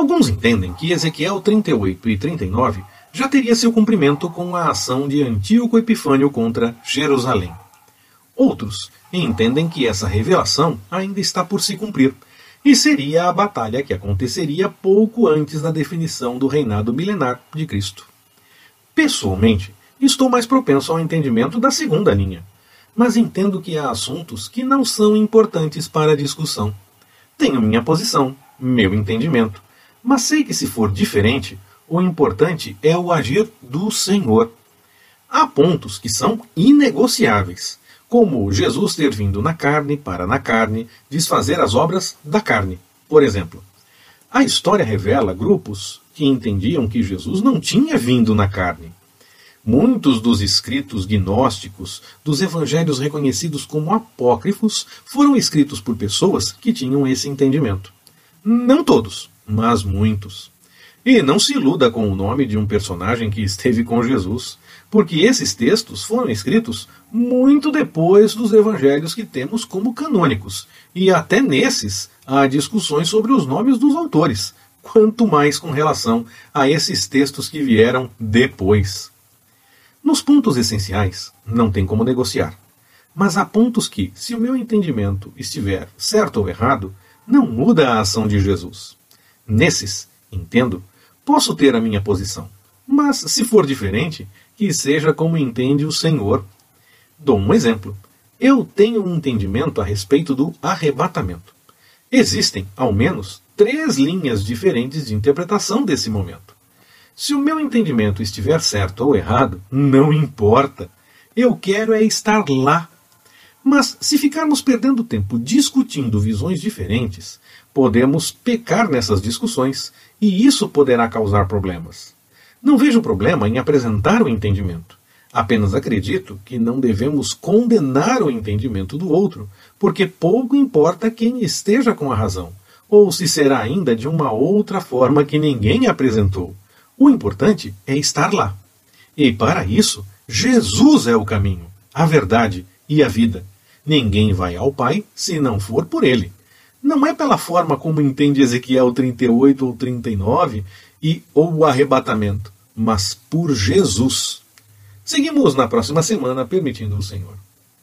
Alguns entendem que Ezequiel 38 e 39 já teria seu cumprimento com a ação de Antíoco Epifânio contra Jerusalém. Outros entendem que essa revelação ainda está por se cumprir, e seria a batalha que aconteceria pouco antes da definição do reinado milenar de Cristo. Pessoalmente, estou mais propenso ao entendimento da segunda linha, mas entendo que há assuntos que não são importantes para a discussão. Tenho minha posição, meu entendimento, mas sei que se for diferente, o importante é o agir do Senhor. Há pontos que são inegociáveis, como Jesus ter vindo na carne para na carne desfazer as obras da carne, por exemplo. A história revela grupos que entendiam que Jesus não tinha vindo na carne. Muitos dos escritos gnósticos dos evangelhos reconhecidos como apócrifos foram escritos por pessoas que tinham esse entendimento. Não todos, mas muitos. E não se iluda com o nome de um personagem que esteve com Jesus, porque esses textos foram escritos muito depois dos evangelhos que temos como canônicos, e até nesses há discussões sobre os nomes dos autores, quanto mais com relação a esses textos que vieram depois. Nos pontos essenciais, não tem como negociar. Mas há pontos que, se o meu entendimento estiver certo ou errado, não muda a ação de Jesus. Nesses, entendo, posso ter a minha posição. Mas, se for diferente, que seja como entende o Senhor. Dou um exemplo. Eu tenho um entendimento a respeito do arrebatamento. Existem, ao menos, três linhas diferentes de interpretação desse momento. Se o meu entendimento estiver certo ou errado, não importa. Eu quero é estar lá. Mas se ficarmos perdendo tempo discutindo visões diferentes, podemos pecar nessas discussões e isso poderá causar problemas. Não vejo problema em apresentar o entendimento. Apenas acredito que não devemos condenar o entendimento do outro, porque pouco importa quem esteja com a razão, ou se será ainda de uma outra forma que ninguém apresentou. O importante é estar lá. E para isso, Jesus é o caminho, a verdade e a vida. Ninguém vai ao Pai se não for por ele. Não é pela forma como entende Ezequiel 38 ou 39 e ou o arrebatamento, mas por Jesus. Seguimos na próxima semana, permitindo o Senhor.